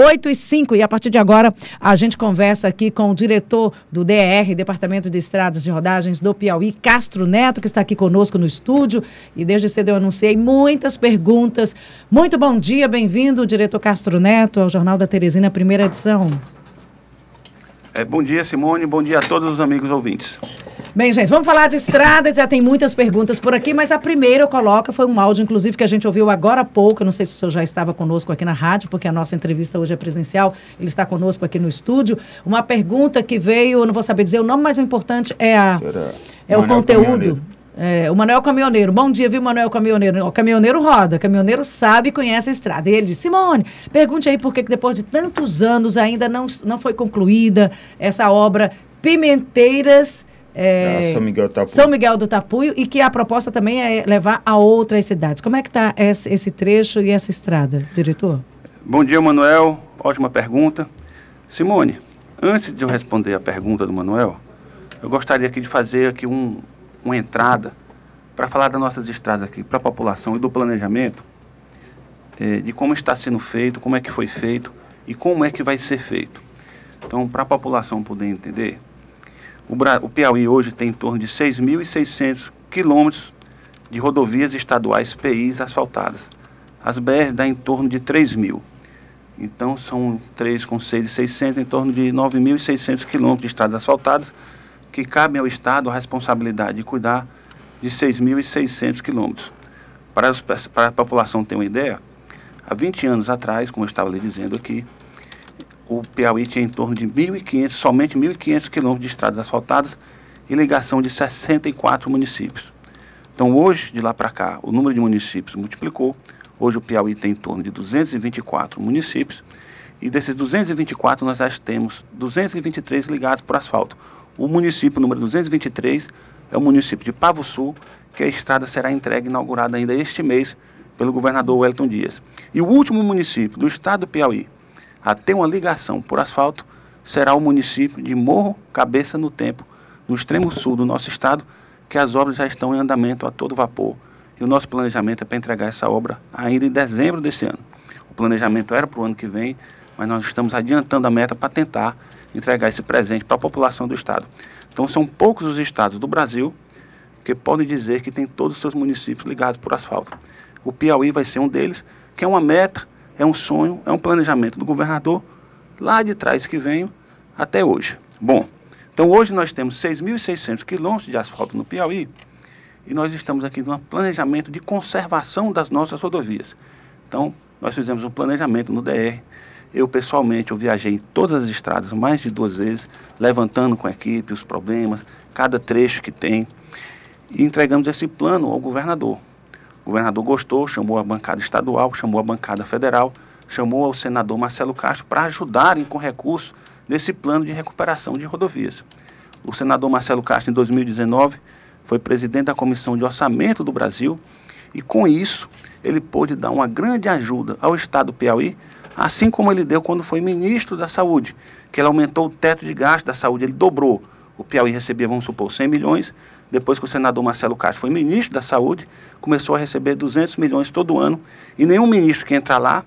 8 e 5, e a partir de agora a gente conversa aqui com o diretor do DR, Departamento de Estradas de Rodagens do Piauí, Castro Neto, que está aqui conosco no estúdio. E desde cedo eu anunciei muitas perguntas. Muito bom dia, bem-vindo, diretor Castro Neto, ao Jornal da Teresina, primeira edição. É, bom dia, Simone, bom dia a todos os amigos ouvintes. Bem, gente, vamos falar de estrada. Já tem muitas perguntas por aqui, mas a primeira eu coloco foi um áudio, inclusive, que a gente ouviu agora há pouco. Eu não sei se o senhor já estava conosco aqui na rádio, porque a nossa entrevista hoje é presencial. Ele está conosco aqui no estúdio. Uma pergunta que veio, eu não vou saber dizer o nome, mas o importante é, a, é o conteúdo. É, o Manuel Caminhoneiro. Bom dia, viu, Manuel Caminhoneiro? O caminhoneiro roda, o caminhoneiro sabe e conhece a estrada. E ele disse: Simone, pergunte aí por que depois de tantos anos ainda não, não foi concluída essa obra Pimenteiras é, São, Miguel São Miguel do Tapuio e que a proposta também é levar a outras cidades. Como é que está esse, esse trecho e essa estrada, diretor? Bom dia, Manuel. Ótima pergunta. Simone, antes de eu responder a pergunta do Manuel, eu gostaria aqui de fazer aqui um, uma entrada para falar das nossas estradas aqui, para a população e do planejamento, eh, de como está sendo feito, como é que foi feito e como é que vai ser feito. Então, para a população poder entender, o, Bra o Piauí hoje tem em torno de 6.600 quilômetros de rodovias estaduais PIs asfaltadas. As BRs dá em torno de 3 mil. Então são 3 com 6,600, em torno de 9.600 quilômetros de estradas asfaltadas, que cabem ao Estado a responsabilidade de cuidar de 6.600 quilômetros. Para, para a população ter uma ideia, há 20 anos atrás, como eu estava lhe dizendo aqui, o Piauí tinha em torno de 1.500, somente 1.500 quilômetros de estradas asfaltadas e ligação de 64 municípios. Então, hoje, de lá para cá, o número de municípios multiplicou. Hoje, o Piauí tem em torno de 224 municípios. E desses 224, nós já temos 223 ligados por asfalto. O município número 223 é o município de Pavo Sul, que a estrada será entregue inaugurada ainda este mês pelo governador Wellington Dias. E o último município do estado do Piauí a ter uma ligação por asfalto será o município de Morro Cabeça no Tempo, no extremo sul do nosso estado, que as obras já estão em andamento a todo vapor. E o nosso planejamento é para entregar essa obra ainda em dezembro desse ano. O planejamento era para o ano que vem, mas nós estamos adiantando a meta para tentar entregar esse presente para a população do estado. Então são poucos os estados do Brasil que podem dizer que tem todos os seus municípios ligados por asfalto. O Piauí vai ser um deles, que é uma meta é um sonho, é um planejamento do governador lá de trás que venho até hoje. Bom, então hoje nós temos 6.600 quilômetros de asfalto no Piauí e nós estamos aqui num planejamento de conservação das nossas rodovias. Então, nós fizemos um planejamento no DR. Eu, pessoalmente, eu viajei em todas as estradas mais de duas vezes, levantando com a equipe os problemas, cada trecho que tem, e entregamos esse plano ao governador. O governador gostou, chamou a bancada estadual, chamou a bancada federal, chamou o senador Marcelo Castro para ajudarem com recursos nesse plano de recuperação de rodovias. O senador Marcelo Castro, em 2019, foi presidente da Comissão de Orçamento do Brasil e, com isso, ele pôde dar uma grande ajuda ao Estado do Piauí, assim como ele deu quando foi ministro da Saúde, que ele aumentou o teto de gasto da saúde, ele dobrou. O Piauí recebia, vamos supor, 100 milhões, depois que o senador Marcelo Castro foi ministro da Saúde, começou a receber 200 milhões todo ano. E nenhum ministro que entrar lá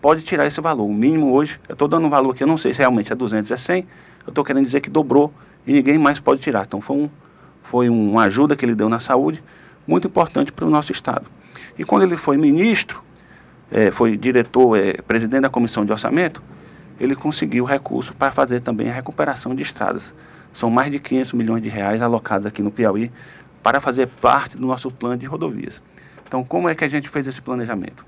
pode tirar esse valor. O mínimo hoje, eu estou dando um valor aqui, eu não sei se realmente é 200, é 100, eu estou querendo dizer que dobrou e ninguém mais pode tirar. Então foi, um, foi uma ajuda que ele deu na saúde, muito importante para o nosso Estado. E quando ele foi ministro, é, foi diretor, é, presidente da Comissão de Orçamento, ele conseguiu recurso para fazer também a recuperação de estradas. São mais de 500 milhões de reais alocados aqui no Piauí para fazer parte do nosso plano de rodovias. Então, como é que a gente fez esse planejamento?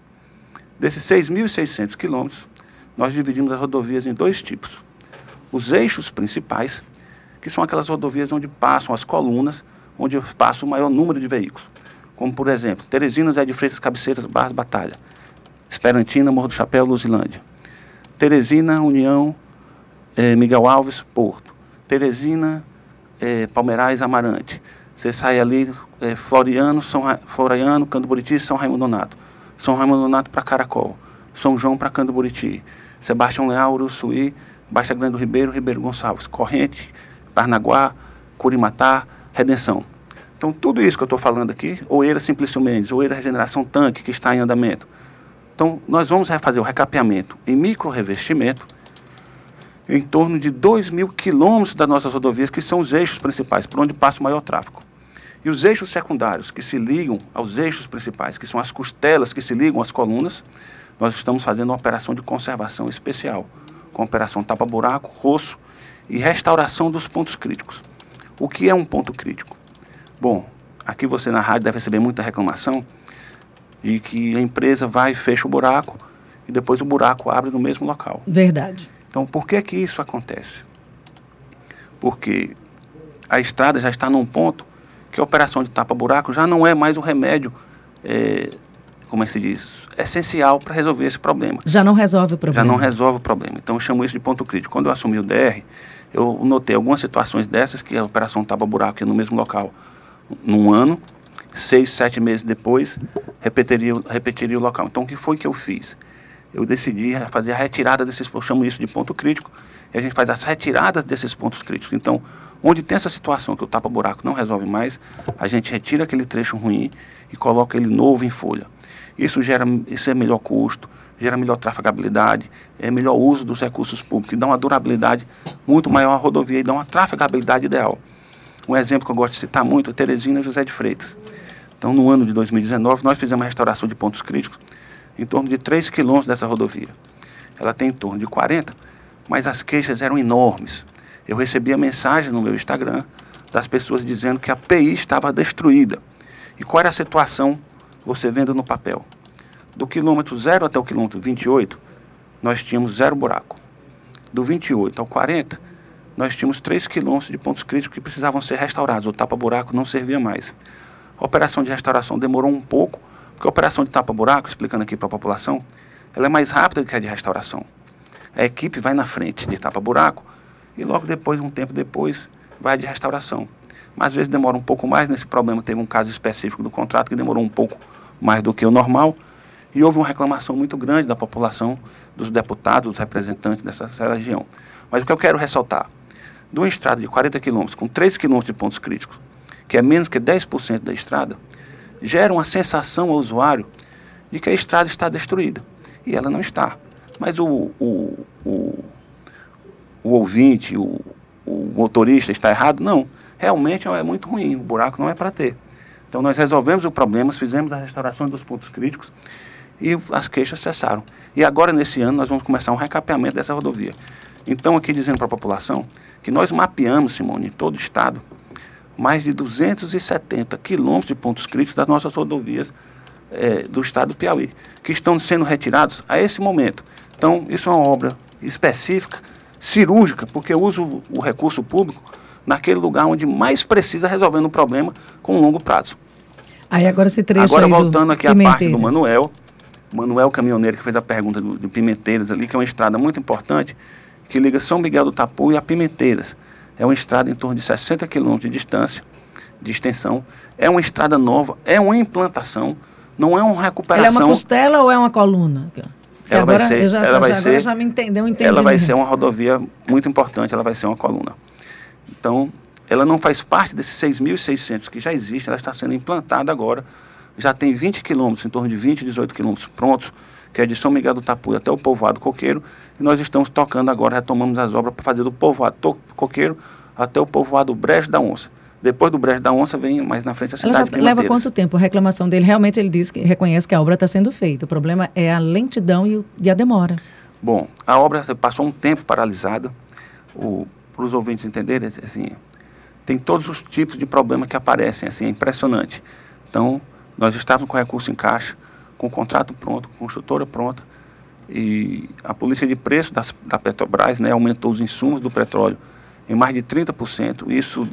Desses 6.600 quilômetros, nós dividimos as rodovias em dois tipos. Os eixos principais, que são aquelas rodovias onde passam as colunas, onde passa o maior número de veículos. Como, por exemplo, Teresina, Zé de Freitas, Cabeceiras, Barras, Batalha. Esperantina, Morro do Chapéu, Luzilândia. Teresina, União, eh, Miguel Alves, Porto. Teresina, é, Palmeirais, Amarante. Você sai ali, é, Floriano, São Ra Floriano, Candoburiti, São Raimundo Donato. São Raimundo Donato para Caracol. São João para Candoburiti. Sebastião Leal, Uruçuí, Baixa Grande do Ribeiro, Ribeiro Gonçalves. Corrente, Parnaguá, Curimatá, Redenção. Então, tudo isso que eu estou falando aqui, Oeira Simplício Mendes, Oeira Regeneração Tanque, que está em andamento. Então, nós vamos fazer o recapeamento em micro-revestimento em torno de 2 mil quilômetros das nossas rodovias, que são os eixos principais, por onde passa o maior tráfego. E os eixos secundários, que se ligam aos eixos principais, que são as costelas que se ligam às colunas, nós estamos fazendo uma operação de conservação especial, com a operação tapa-buraco, roço e restauração dos pontos críticos. O que é um ponto crítico? Bom, aqui você na rádio deve receber muita reclamação de que a empresa vai e fecha o buraco e depois o buraco abre no mesmo local. Verdade. Então, por que que isso acontece? Porque a estrada já está num ponto que a operação de tapa-buraco já não é mais o remédio, é, como é que se diz, essencial para resolver esse problema. Já não resolve o problema. Já não resolve o problema. Então, eu chamo isso de ponto crítico. Quando eu assumi o DR, eu notei algumas situações dessas, que a operação tapa-buraco ia no mesmo local num ano, seis, sete meses depois, repetiria, repetiria o local. Então, o que foi que eu fiz? Eu decidi fazer a retirada desses, eu chamo isso de ponto crítico, e a gente faz as retiradas desses pontos críticos. Então, onde tem essa situação que o tapa-buraco não resolve mais, a gente retira aquele trecho ruim e coloca ele novo em folha. Isso gera, isso é melhor custo, gera melhor trafegabilidade, é melhor uso dos recursos públicos, dá uma durabilidade muito maior à rodovia e dá uma trafegabilidade ideal. Um exemplo que eu gosto de citar muito é Teresina José de Freitas. Então, no ano de 2019, nós fizemos a restauração de pontos críticos em torno de 3 quilômetros dessa rodovia. Ela tem em torno de 40, mas as queixas eram enormes. Eu recebia mensagem no meu Instagram das pessoas dizendo que a PI estava destruída. E qual era a situação você vendo no papel? Do quilômetro 0 até o quilômetro 28, nós tínhamos zero buraco. Do 28 ao 40, nós tínhamos 3 quilômetros de pontos críticos que precisavam ser restaurados. O tapa-buraco não servia mais. A operação de restauração demorou um pouco, porque a operação de tapa-buraco, explicando aqui para a população, ela é mais rápida do que a de restauração. A equipe vai na frente de tapa-buraco e logo depois, um tempo depois, vai de restauração. Mas às vezes demora um pouco mais, nesse problema teve um caso específico do contrato que demorou um pouco mais do que o normal, e houve uma reclamação muito grande da população, dos deputados, dos representantes dessa, dessa região. Mas o que eu quero ressaltar, de uma estrada de 40 quilômetros, com 3 quilômetros de pontos críticos, que é menos que 10% da estrada, gera uma sensação ao usuário de que a estrada está destruída. E ela não está. Mas o, o, o, o ouvinte, o, o motorista está errado? Não. Realmente é muito ruim, o buraco não é para ter. Então nós resolvemos o problema, fizemos a restauração dos pontos críticos e as queixas cessaram. E agora, nesse ano, nós vamos começar um recapeamento dessa rodovia. Então, aqui dizendo para a população que nós mapeamos, Simone, em todo o estado, mais de 270 quilômetros de pontos críticos das nossas rodovias é, do estado do Piauí, que estão sendo retirados a esse momento. Então, isso é uma obra específica, cirúrgica, porque eu uso o recurso público naquele lugar onde mais precisa resolvendo um problema com um longo prazo. Aí agora esse trecho Agora voltando aqui à parte do Manuel, Manuel Caminhoneiro que fez a pergunta do, do Pimenteiras ali, que é uma estrada muito importante, que liga São Miguel do Tapu e a Pimenteiras. É uma estrada em torno de 60 quilômetros de distância, de extensão. É uma estrada nova, é uma implantação, não é uma recuperação. Ela é uma costela ou é uma coluna? Ela agora, vai ser, já, ela vai já, ser, já me entendeu, Ela vai ser uma rodovia muito importante, ela vai ser uma coluna. Então, ela não faz parte desses 6.600 que já existem, ela está sendo implantada agora. Já tem 20 quilômetros, em torno de 20, 18 quilômetros prontos, que é de São Miguel do Tapuia até o povoado Coqueiro, e nós estamos tocando agora, retomamos as obras para fazer do povoado Coqueiro até o povoado Brejo da Onça. Depois do Brejo da Onça vem mais na frente a cidade Ela já leva quanto tempo? A reclamação dele, realmente ele diz que reconhece que a obra está sendo feita. O problema é a lentidão e, o, e a demora. Bom, a obra passou um tempo paralisada. Para os ouvintes entenderem, assim, tem todos os tipos de problemas que aparecem, assim, é impressionante. Então, nós estávamos com recurso em caixa, com o contrato pronto, com construtora pronta, e a política de preço da, da Petrobras né, aumentou os insumos do petróleo em mais de 30%. Isso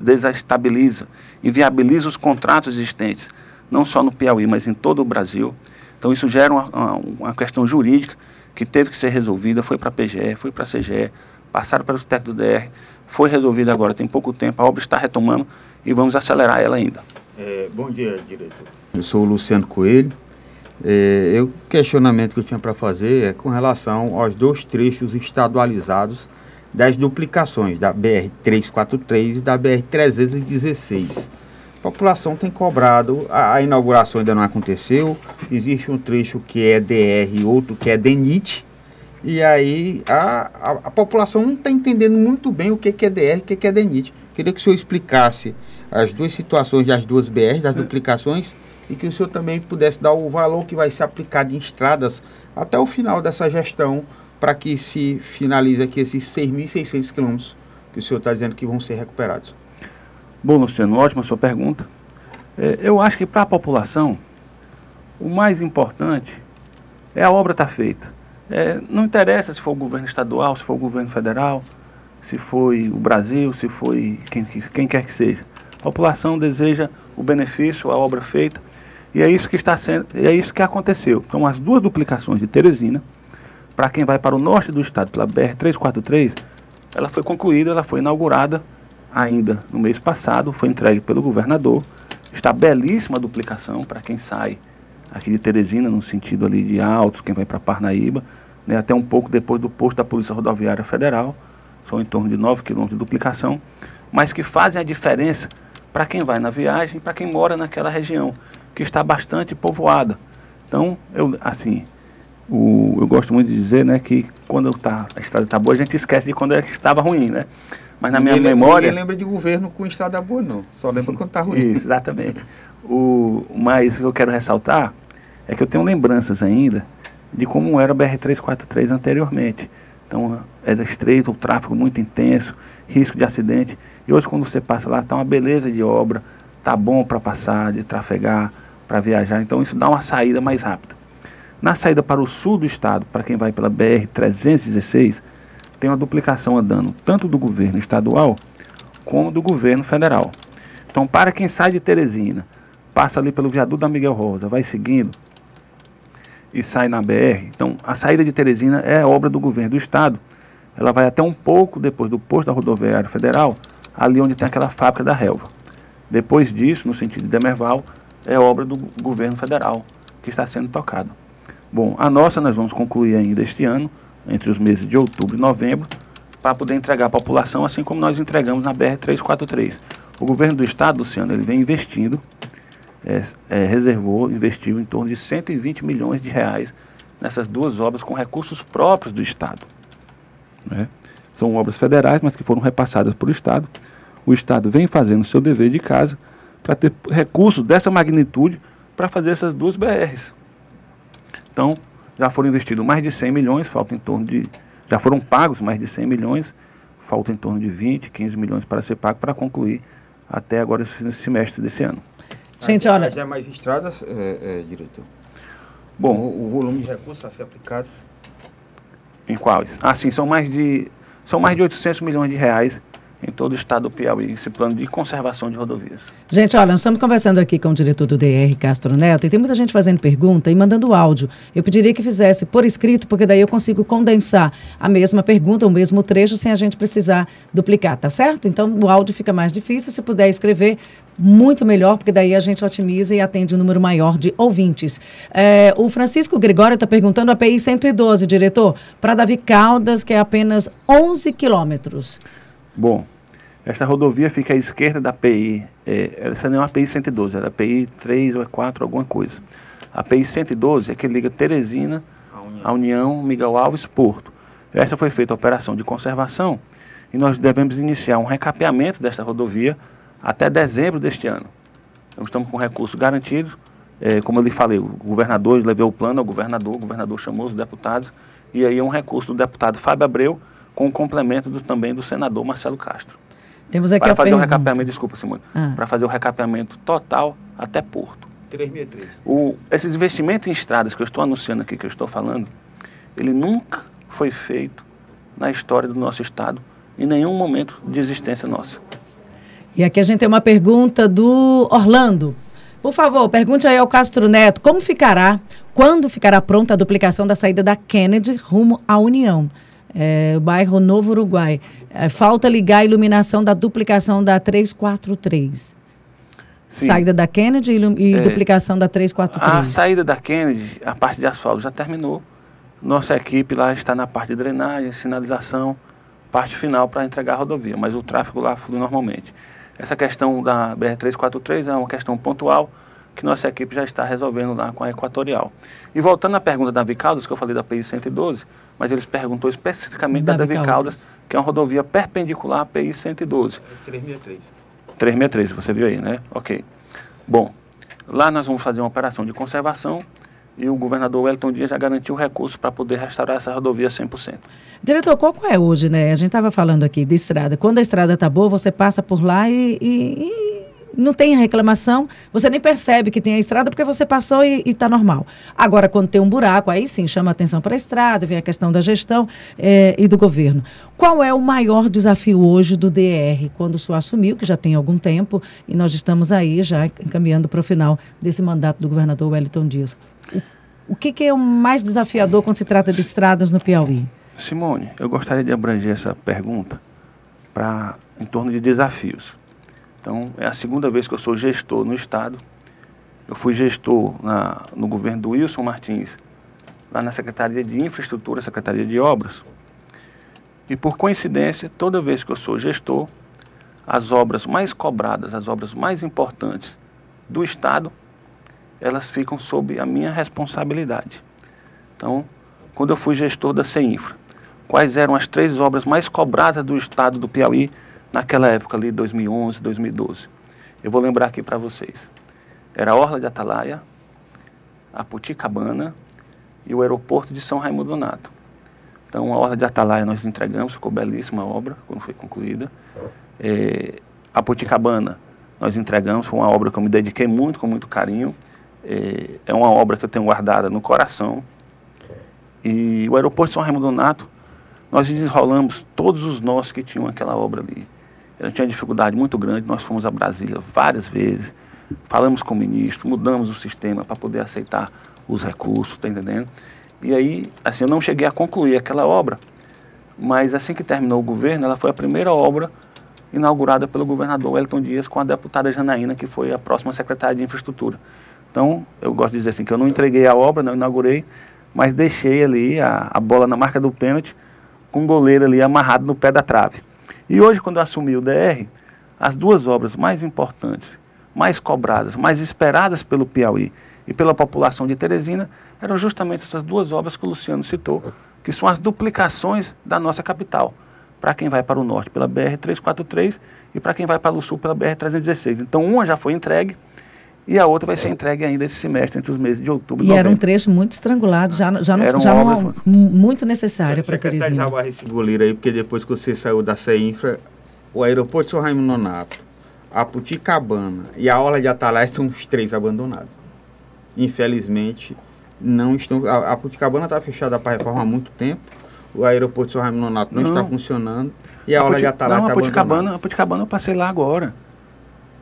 desestabiliza, inviabiliza os contratos existentes, não só no Piauí, mas em todo o Brasil. Então isso gera uma, uma, questão jurídica que teve que ser resolvida, foi para a PGE, foi para a CGE, passaram para os técnicos do DR, foi resolvida agora, tem pouco tempo, a obra está retomando e vamos acelerar ela ainda. É, bom dia, diretor. Eu sou o Luciano Coelho. É, o questionamento que eu tinha para fazer é com relação aos dois trechos estadualizados das duplicações da BR-343 e da BR-316. população tem cobrado, a, a, inauguração ainda não aconteceu, existe um trecho que é DR e outro que é DENIT, e aí a, a, a população não está entendendo muito bem o que, que é DR e o que, que é DENIT. Queria que o senhor explicasse as duas situações das duas BRs, das duplicações, e que o senhor também pudesse dar o valor que vai ser aplicado em estradas até o final dessa gestão, para que se finalize aqui esses 6.600 quilômetros que o senhor está dizendo que vão ser recuperados. Bom, Luciano, ótima sua pergunta. É, eu acho que para a população, o mais importante é a obra estar tá feita. É, não interessa se for o governo estadual, se for o governo federal, se foi o Brasil, se foi quem, quem quer que seja. A população deseja o benefício, a obra feita, e é isso que está sendo, é isso que aconteceu. Então, as duas duplicações de Teresina, para quem vai para o norte do estado pela BR 343, ela foi concluída, ela foi inaugurada ainda no mês passado, foi entregue pelo governador. Está belíssima a duplicação para quem sai aqui de Teresina, no sentido ali de Altos, quem vai para Parnaíba, né, até um pouco depois do posto da Polícia Rodoviária Federal, são em torno de 9 quilômetros de duplicação, mas que fazem a diferença para quem vai na viagem, para quem mora naquela região, que está bastante povoada. Então, eu, assim, o, eu gosto muito de dizer né, que quando tá, a estrada está boa, a gente esquece de quando é estava ruim, né? Mas na minha ninguém memória. Ninguém lembra de governo com estrada boa, não. Só lembra quando está ruim. Isso, exatamente. O, mas o que eu quero ressaltar é que eu tenho lembranças ainda de como era a BR-343 anteriormente. Então, era estreito, o tráfego muito intenso, risco de acidente. E hoje, quando você passa lá, está uma beleza de obra, está bom para passar, de trafegar, para viajar. Então, isso dá uma saída mais rápida. Na saída para o sul do estado, para quem vai pela BR-316, tem uma duplicação andando, tanto do governo estadual como do governo federal. Então, para quem sai de Teresina, passa ali pelo viaduto da Miguel Rosa, vai seguindo e sai na BR. Então, a saída de Teresina é obra do governo do estado. Ela vai até um pouco depois do posto da rodoviária federal, ali onde tem aquela fábrica da relva. Depois disso, no sentido de Demerval, é obra do governo federal que está sendo tocada. Bom, a nossa nós vamos concluir ainda este ano, entre os meses de outubro e novembro, para poder entregar à população, assim como nós entregamos na BR-343. O governo do estado, Luciano, ele vem investindo, é, é, reservou, investiu em torno de 120 milhões de reais nessas duas obras com recursos próprios do estado. Né? São obras federais, mas que foram repassadas para o estado. O estado vem fazendo o seu dever de casa para ter recursos dessa magnitude para fazer essas duas BRs. Então, já foram investidos mais de 100 milhões, falta em torno de. Já foram pagos mais de 100 milhões, falta em torno de 20, 15 milhões para ser pago para concluir até agora esse semestre desse ano. Gente, olha. Já mais estradas, é, é, diretor? Bom, o, o, volume de recursos a ser aplicado. Em quais? Ah, sim, são mais de, são mais de 800 milhões de reais em todo o estado do Piauí, esse plano de conservação de rodovias. Gente, olha, nós estamos conversando aqui com o diretor do DR, Castro Neto, e tem muita gente fazendo pergunta e mandando áudio. Eu pediria que fizesse por escrito, porque daí eu consigo condensar a mesma pergunta, o mesmo trecho, sem a gente precisar duplicar, tá certo? Então, o áudio fica mais difícil, se puder escrever, muito melhor, porque daí a gente otimiza e atende um número maior de ouvintes. É, o Francisco Gregório está perguntando a PI 112, diretor, para Davi Caldas, que é apenas 11 quilômetros. Bom, esta rodovia fica à esquerda da PI, é, essa não é uma PI 112, era a PI 3 ou 4, alguma coisa. A PI 112 é que liga Teresina a União, Miguel Alves Porto. Esta foi feita a operação de conservação e nós devemos iniciar um recapeamento desta rodovia até dezembro deste ano. Então, estamos com recursos garantidos. É, como eu lhe falei, o governador levou o plano ao governador, o governador chamou os deputados, e aí é um recurso do deputado Fábio Abreu com o complemento do, também do senador Marcelo Castro. Temos aqui para fazer pergunta. o recapeamento, desculpa, Simone, ah. para fazer o recapeamento total até Porto. 363. O, esses investimentos em estradas que eu estou anunciando aqui, que eu estou falando, ele nunca foi feito na história do nosso Estado, em nenhum momento de existência nossa. E aqui a gente tem uma pergunta do Orlando. Por favor, pergunte aí ao Castro Neto como ficará, quando ficará pronta a duplicação da saída da Kennedy rumo à União? É, bairro Novo Uruguai. É, falta ligar a iluminação da duplicação da 343. Sim. Saída da Kennedy e, e é, duplicação da 343. A saída da Kennedy, a parte de asfalto já terminou. Nossa equipe lá está na parte de drenagem, sinalização, parte final para entregar a rodovia, mas o tráfego lá flui normalmente. Essa questão da BR-343 é uma questão pontual que nossa equipe já está resolvendo lá com a Equatorial. E voltando à pergunta da Vicaldas, que eu falei da PI 112, mas eles perguntou especificamente da, da Vicaldas, que é uma rodovia perpendicular à PI 112. 363. 363, você viu aí, né? Ok. Bom, lá nós vamos fazer uma operação de conservação e o governador Wellington Dias já garantiu recursos para poder restaurar essa rodovia 100%. Diretor, qual é hoje, né? A gente estava falando aqui de estrada. Quando a estrada está boa, você passa por lá e, e, e não tem a reclamação, você nem percebe que tem a estrada porque você passou e está normal. Agora, quando tem um buraco, aí sim chama atenção para a estrada, vem a questão da gestão é, e do governo. Qual é o maior desafio hoje do DR, quando o senhor assumiu, que já tem algum tempo, e nós estamos aí já encaminhando para o final desse mandato do governador Wellington Dias? O, o que, que é o mais desafiador quando se trata de estradas no Piauí? Simone, eu gostaria de abranger essa pergunta para em torno de desafios. Então, é a segunda vez que eu sou gestor no Estado. Eu fui gestor na, no governo do Wilson Martins, lá na Secretaria de Infraestrutura, Secretaria de Obras. E por coincidência, toda vez que eu sou gestor, as obras mais cobradas, as obras mais importantes do Estado, elas ficam sob a minha responsabilidade. Então, quando eu fui gestor da CEINFRA, quais eram as três obras mais cobradas do Estado do Piauí naquela época ali, 2011, 2012. Eu vou lembrar aqui para vocês. Era a Orla de Atalaia, a Puticabana e o aeroporto de São Raimundo Donato. Então, a Orla de Atalaia nós entregamos, ficou belíssima a obra quando foi concluída. É, a Puticabana nós entregamos, foi uma obra que eu me dediquei muito, com muito carinho. É, é uma obra que eu tenho guardada no coração. E o aeroporto de São Raimundo Donato, nós desenrolamos todos os nós que tinham aquela obra ali. Eu tinha dificuldade muito grande, nós fomos a Brasília várias vezes, falamos com o ministro, mudamos o sistema para poder aceitar os recursos, tá entendendo? E aí, assim, eu não cheguei a concluir aquela obra, mas assim que terminou o governo, ela foi a primeira obra inaugurada pelo governador Wellington Dias com a deputada Janaína, que foi a próxima secretária de infraestrutura. Então, eu gosto de dizer assim, que eu não entreguei a obra, não inaugurei, mas deixei ali a, a bola na marca do pênalti, com o goleiro ali amarrado no pé da trave. E hoje, quando eu assumi o DR, as duas obras mais importantes, mais cobradas, mais esperadas pelo Piauí e pela população de Teresina, eram justamente essas duas obras que o Luciano citou, que são as duplicações da nossa capital, para quem vai para o norte pela BR-343 e para quem vai para o sul pela BR-316. Então, uma já foi entregue e a outra vai ser entregue ainda esse semestre, entre os meses de outubro e novembro. era um trecho muito estrangulado, já, já, não, já não, muito necessário para Teresina. Secretário Jaguar esse goleiro aí, porque depois que você saiu da CEINFRA, o aeroporto de São Raimundo Nonato, a Puticabana e a Orla de Atalaia são os três abandonados. Infelizmente, não estão... A, a Puticabana está fechada para reforma há muito tempo, o aeroporto de São Raimundo Nonato não, não, está funcionando e a, a Orla de Atalaia está abandonada. A Puticabana eu passei lá agora.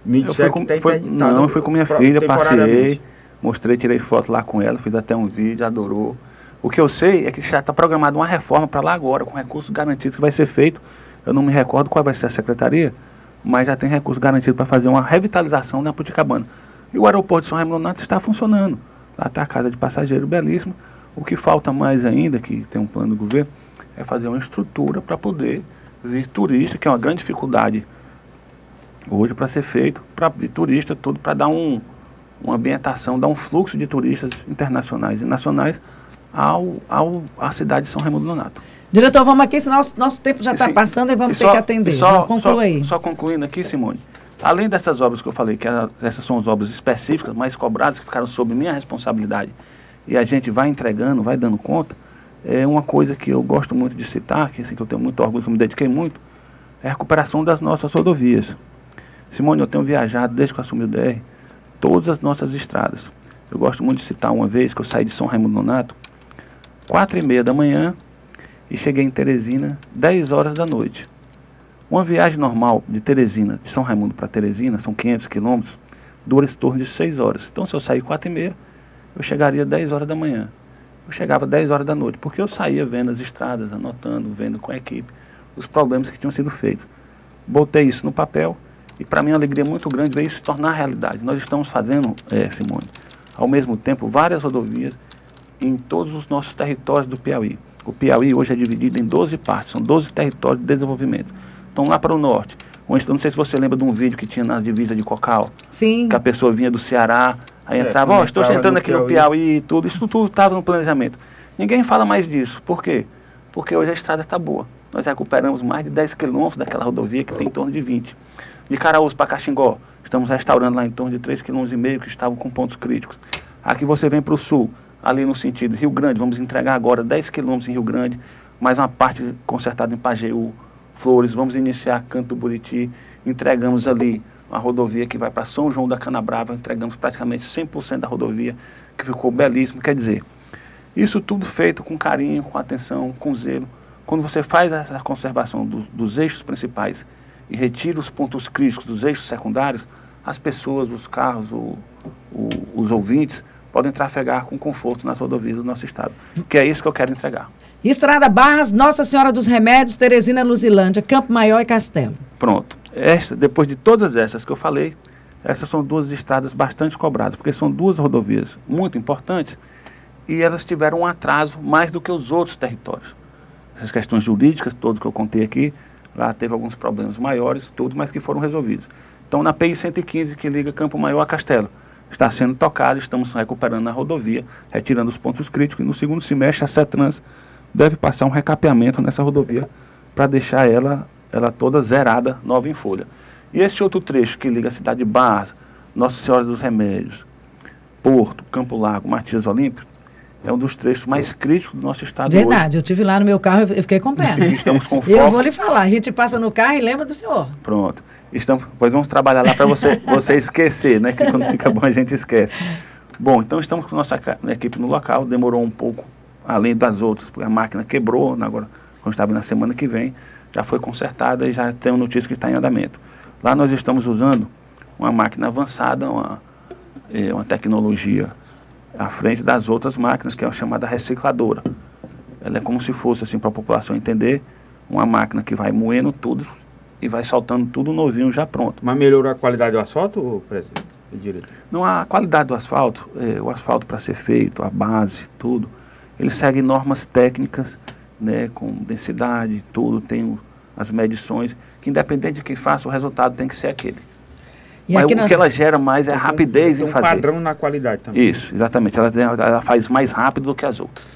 Me fui com, tá foi, Não, eu fui com minha filha, passei, mostrei, tirei foto lá com ela, fiz até um vídeo, adorou. O que eu sei é que já está programada uma reforma para lá agora, com recursos garantidos que vai ser feito. Eu não me recordo qual vai ser a secretaria, mas já tem recurso garantido para fazer uma revitalização na Puticabana. E o aeroporto de São Raimundo Nonato está funcionando. Lá está a casa de passageiro belíssima. O que falta mais ainda, que tem um plano do governo, é fazer uma estrutura para poder vir turista, que é uma grande dificuldade hoje para ser feito para turista, tudo para dar um, uma ambientação, dar um fluxo de turistas internacionais e nacionais ao, ao, à cidade de São Raimundo Nonato. Diretor, vamos aqui, senão nosso, nosso tempo já está passando e vamos e ter só, que atender. Só, aí. Só concluindo aqui, Simone. Além dessas obras que eu falei, que essas são as obras específicas, mais cobradas, que ficaram sob minha responsabilidade, e a gente vai entregando, vai dando conta, é uma coisa que eu gosto muito de citar, que, assim, que eu tenho muito orgulho, que eu me dediquei muito, é a recuperação das nossas rodovias. Simone, eu tenho viajado desde que eu assumi o DR, todas as nossas estradas. Eu gosto muito de citar uma vez que eu saí de São Raimundo Nonato, quatro e meia da manhã, e cheguei em Teresina, 10 horas da noite. Uma viagem normal de Teresina, de São Raimundo para Teresina, são 500 quilômetros, dura em torno de 6 horas. Então, se eu sair quatro e meia, eu chegaria 10 horas da manhã. Eu chegava 10 horas da noite, porque eu saía vendo as estradas, anotando, vendo com a equipe os problemas que tinham sido feitos. Botei isso no papel e para mim é uma alegria muito grande ver isso se tornar realidade. Nós estamos fazendo, é, Simone, ao mesmo tempo, várias rodovias em todos os nossos territórios do Piauí. O Piauí hoje é dividido em 12 partes, são 12 territórios de desenvolvimento. Então lá para o norte, então, não sei se você lembra de um vídeo que tinha na divisa de Cocal. Sim. Que a pessoa vinha do Ceará, aí É, entrava, ó, quando estou entrando no aqui no Piauí. Piauí e tudo. Isso tudo estava no planejamento. Ninguém fala mais disso. Por quê? Porque hoje a estrada está boa. Nós recuperamos mais de 10 quilômetros daquela rodovia que tem em torno de 20. De Caraús para Caxingó, estamos restaurando lá em torno de 3,5 km que estavam com pontos críticos. Aqui você vem para o sul, ali no sentido Rio Grande, vamos entregar agora 10 quilômetros em Rio Grande, mais uma parte consertada em Pajeú, Flores, vamos iniciar Canto Buriti, entregamos ali uma rodovia que vai para São João da Canabrava, entregamos praticamente 100% da rodovia, que ficou belíssimo, quer dizer, isso tudo feito com carinho, com atenção, com zelo. Quando você faz essa conservação do- dos eixos principais e retira os pontos críticos dos eixos secundários, as pessoas, os carros, o- o- os ouvintes podem trafegar com conforto nas rodovias do nosso estado. Que é isso que eu quero entregar. Estrada Barras, Nossa Senhora dos Remédios, Teresina Luzilândia, Campo Maior e Castelo. Pronto. Esta, depois de todas essas que eu falei, essas são duas estradas bastante cobradas, porque são duas rodovias muito importantes e elas tiveram um atraso mais do que os outros territórios. Essas questões jurídicas, todas que eu contei aqui, lá teve alguns problemas maiores, tudo, mas que foram resolvidos. Então, na PI 115, que liga Campo Maior a Castelo, está sendo tocado, estamos recuperando a rodovia, retirando os pontos críticos, e no segundo semestre a CETRANS deve passar um recapeamento nessa rodovia para deixar ela, ela toda zerada, nova em folha. E esse outro trecho que liga a cidade de Barras, Nossa Senhora dos Remédios, Porto, Campo Largo, Matias Olímpio, é um dos trechos mais críticos do nosso estado Verdade, eu tive lá no meu carro, eu fiquei com pena. hoje. Estamos com Eu foco. vou lhe falar, a gente passa no carro e lembra do senhor. Pronto. Estamos, pois vamos trabalhar lá para você, você esquecer, né? Que quando fica bom a gente esquece. Bom, então estamos com nossa equipe no local, demorou um pouco, além das outras, porque a máquina quebrou, né, agora, quando estava na semana que vem, já foi consertada e já tem notícia que está em andamento. Lá nós estamos usando uma máquina avançada, uma, eh, uma tecnologia à frente das outras máquinas, que é a chamada recicladora. Ela é como se fosse, assim, para a população entender, uma máquina que vai moendo tudo e vai soltando tudo novinho já pronto. Mas melhorou a qualidade do asfalto, presidente? e diretor? Não a qualidade do asfalto, eh, o asfalto para ser feito, a base, tudo, ele segue normas técnicas, né, com densidade, tudo, tem as medições, que independente de quem faça, o resultado tem que ser aquele. E Mas aqui o nós... que ela gera mais é Tem um- rapidez tem em um fazer. padrão na qualidade também. Isso, exatamente. Ela, ela faz mais rápido do que as outras.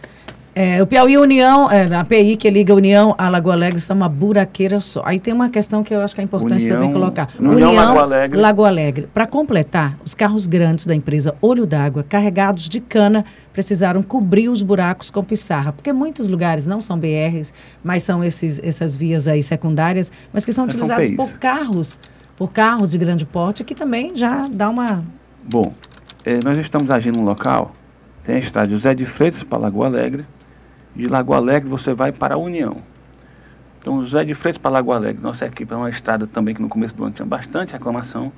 É, o Piauí União, é, a API que liga União a Lagoa Alegre está uma buraqueira só. Aí tem uma questão que eu acho que é importante União- também colocar. União Lagoa Alegre. Lagoa Alegre. Para completar, os carros grandes da empresa Olho d'Água, carregados de cana, precisaram cobrir os buracos com pissarra. Porque muitos lugares não são BRs, mas são esses, essas vias aí secundárias, mas que são Mas são utilizados PIs. por carros, por carros de grande porte, que também já dá uma... Bom, eh, nós estamos agindo no local, tem a estrada José de Freitas para Lagoa Alegre, de Lagoa Alegre você vai para a União. Então, José de Freitas para Lagoa Alegre, nossa equipe é uma estrada também que no começo do ano tinha bastante reclamação,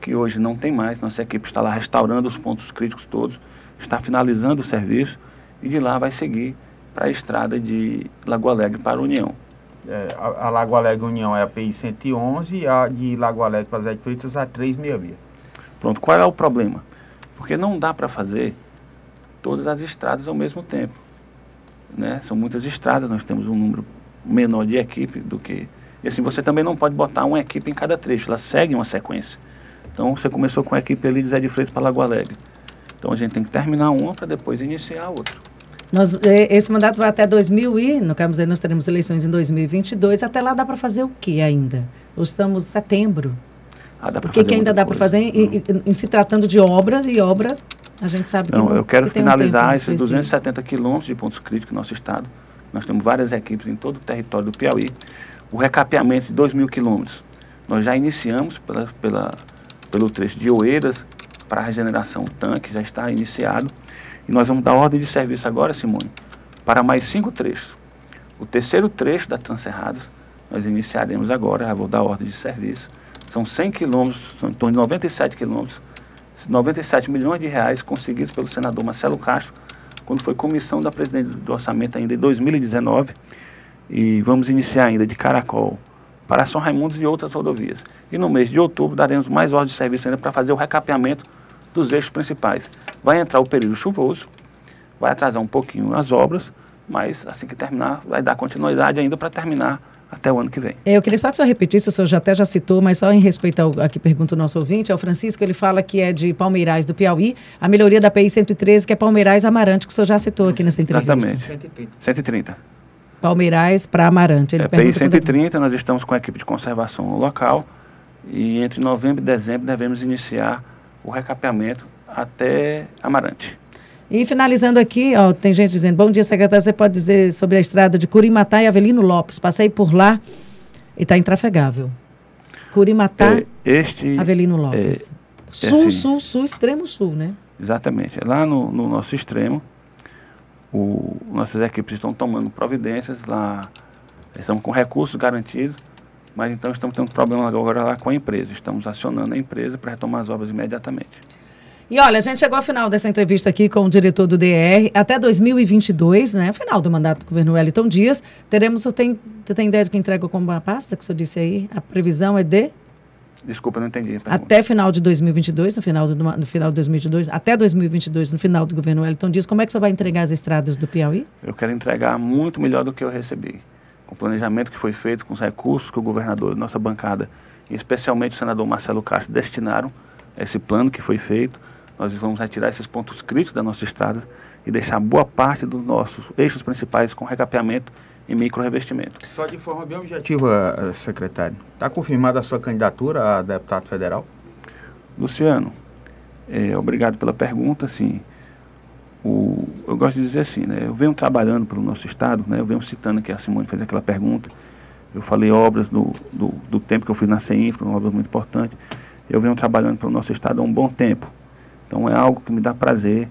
que hoje não tem mais. Nossa equipe está lá restaurando os pontos críticos todos, está finalizando o serviço e de lá vai seguir para a estrada de Lagoa Alegre para a União. É, a, a Lago Alegre União é a PI 111 e a de Lago Alegre para Zé de Freitas a 366. Pronto, qual é o problema? Porque não dá para fazer todas as estradas ao mesmo tempo. Né? São muitas estradas, nós temos um número menor de equipe do que. E assim, você também não pode botar uma equipe em cada trecho, ela segue uma sequência. Então você começou com a equipe ali de Zé de Freitas para Lagoa Alegre. Então a gente tem que terminar uma para depois iniciar a outra. Nós, eh, esse mandato vai até 2000 e, no caso nós teremos eleições em 2022. Até lá dá para fazer o que ainda? Hoje estamos em setembro. Ah, O que, que ainda dá para fazer em, em- em se tratando de obras e obras? A gente sabe que Não, não- eu quero que um finalizar tempo esses específico. 270 quilômetros de pontos críticos no nosso estado. Nós temos várias equipes em todo o território do Piauí. O recapeamento de 2 mil quilômetros. Nós já iniciamos pela, pela, pelo trecho de Oeiras para a regeneração tanque, já está iniciado. E nós vamos dar ordem de serviço agora, Simone, para mais cinco trechos. O terceiro trecho da Transerrados, nós iniciaremos agora, já vou dar ordem de serviço. São 100 quilômetros, são em torno de 97 quilômetros, 97 milhões de reais conseguidos pelo senador Marcelo Castro, quando foi comissão da presidente do orçamento ainda em 2019. E vamos iniciar ainda de Caracol para São Raimundo e outras rodovias. E no mês de outubro daremos mais ordens de serviço ainda para fazer o recapeamento dos eixos principais. Vai entrar o período chuvoso, vai atrasar um pouquinho as obras, mas assim que terminar, vai dar continuidade ainda para terminar até o ano que vem. Eu queria só que você repetisse, o senhor já até já citou, mas só em respeito ao a que pergunta o nosso ouvinte, é o Francisco, ele fala que é de Palmeirais do Piauí, a melhoria da PI 113, que é Palmeirais Amarante, que o senhor já citou aqui nessa entrevista. Exatamente. 130. 130. Palmeirais para Amarante. Ele é, PI 130, nós estamos com a equipe de conservação no local e entre novembro e dezembro devemos iniciar o recapeamento até Amarante. E finalizando aqui, ó, tem gente dizendo, bom dia, secretário, você pode dizer sobre a estrada de Curimatá e Avelino Lopes. Passei por lá e está intrafegável. Curimatá, é, este, Avelino Lopes. É, sul, é assim, sul, sul, extremo sul, né? Exatamente. Lá no, no nosso extremo, o, nossas equipes estão tomando providências lá, estamos com recursos garantidos, mas então estamos tendo problema agora lá com a empresa. Estamos acionando a empresa para retomar as obras imediatamente. E olha, a gente chegou ao final dessa entrevista aqui com o diretor do DR. Até 2022, né? Final do mandato do governo Wellington Dias. Teremos. Você tem, você tem ideia de que entrega como uma pasta que o senhor disse aí? A previsão é de? Desculpa, não entendi. Até final de 2022, no final, do, no final de 2022, até 2022, no final do governo Wellington Dias, como é que você vai entregar as estradas do Piauí? Eu quero entregar muito melhor do que eu recebi. Com o planejamento que foi feito, com os recursos que o governador, nossa bancada, e especialmente o senador Marcelo Castro, destinaram a esse plano que foi feito nós vamos retirar esses pontos críticos da nossa estrada e deixar boa parte dos nossos eixos principais com recapeamento e micro revestimento. Só de forma bem objetiva, secretário, está confirmada a sua candidatura a deputado federal? Luciano, é, obrigado pela pergunta. Assim, o, eu gosto de dizer assim, né, eu venho trabalhando pelo nosso estado, né, eu venho citando que a Simone fez aquela pergunta, eu falei obras do, do, do tempo que eu fui na CEINFRA, uma obra muito importante. Eu venho trabalhando pelo nosso estado há um bom tempo. Então é algo que me dá prazer,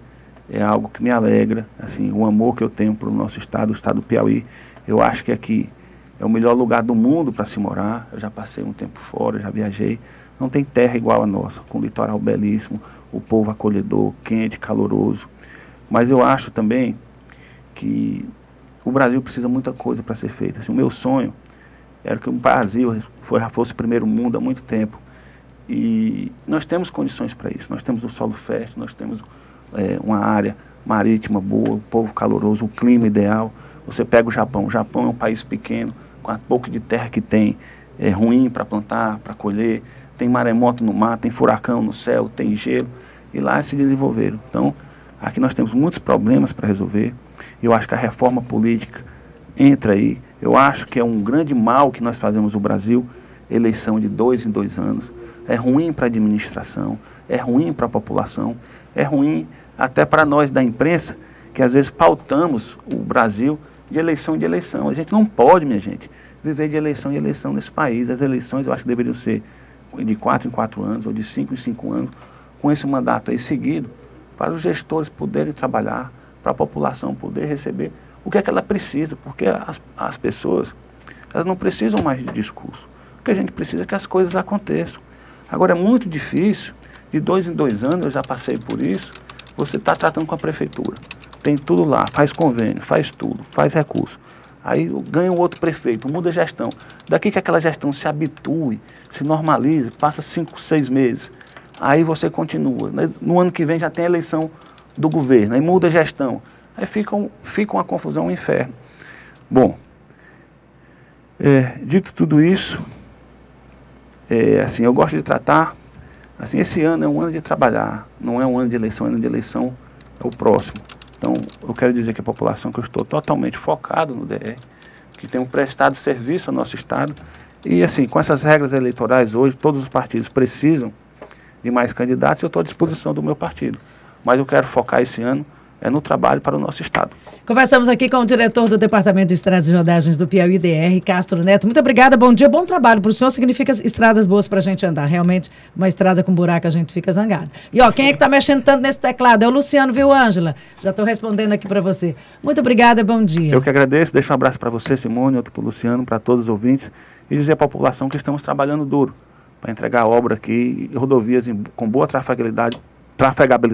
é algo que me alegra, assim, o amor que eu tenho para o nosso estado, o estado do Piauí. Eu acho que aqui é o melhor lugar do mundo para se morar. Eu já passei um tempo fora, já viajei. Não tem terra igual a nossa, com litoral belíssimo, o povo acolhedor, quente, caloroso. Mas eu acho também que o Brasil precisa muita coisa para ser feita. Assim, o meu sonho era que o Brasil fosse o primeiro mundo há muito tempo. E nós temos condições para isso. Nós temos um solo fértil, nós temos é, uma área marítima boa, o povo caloroso, o clima ideal. Você pega o Japão. O Japão é um país pequeno, com a pouco de terra que tem, é ruim para plantar, para colher. Tem maremoto no mar, tem furacão no céu, tem gelo. E lá se desenvolveram. Então, aqui nós temos muitos problemas para resolver. Eu acho que a reforma política entra aí. Eu acho que é um grande mal que nós fazemos no Brasil, eleição de dois em dois anos é ruim para a administração, é ruim para a população, é ruim até para nós da imprensa, que às vezes pautamos o Brasil de eleição em eleição. A gente não pode, minha gente, viver de eleição em eleição nesse país. As eleições eu acho que deveriam ser de quatro em quatro anos, ou de cinco em cinco anos, com esse mandato aí seguido, para os gestores poderem trabalhar, para a população poder receber o que é que ela precisa, porque as, as pessoas elas não precisam mais de discurso. O que a gente precisa é que as coisas aconteçam. Agora é muito difícil, de dois em dois anos, eu já passei por isso, você está tratando com a prefeitura. Tem tudo lá, faz convênio, faz tudo, faz recurso. Aí ganha o outro prefeito, muda a gestão. Daqui que aquela gestão se habitue, se normalize, passa cinco, seis meses. Aí você continua. Né? No ano que vem já tem eleição do governo, aí muda a gestão. Aí fica, um, fica uma confusão, um inferno. Bom, é, dito tudo isso, é, assim, eu gosto de tratar, assim, esse ano é um ano de trabalhar, não é um ano de eleição, é um ano de eleição é o próximo. Então, eu quero dizer que a população que eu estou totalmente focado no DR, que tem prestado serviço ao nosso Estado, e assim, com essas regras eleitorais hoje, todos os partidos precisam de mais candidatos eu estou à disposição do meu partido. Mas eu quero focar esse ano é no trabalho para o nosso Estado. Conversamos aqui com o diretor do Departamento de Estradas e Rodagens do Piauí DR, Castro Neto. Muito obrigada, bom dia, bom trabalho. Para o senhor significa estradas boas para a gente andar. Realmente, uma estrada com buraco a gente fica zangado. E ó, quem é que está mexendo tanto nesse teclado? É o Luciano, viu, Ângela? Já estou respondendo aqui para você. Muito obrigada, bom dia. Eu que agradeço, deixo um abraço para você, Simone, outro para o Luciano, para todos os ouvintes, e dizer à população que estamos trabalhando duro para entregar a obra aqui, rodovias em, com boa trafegabilidade, trafegabilidade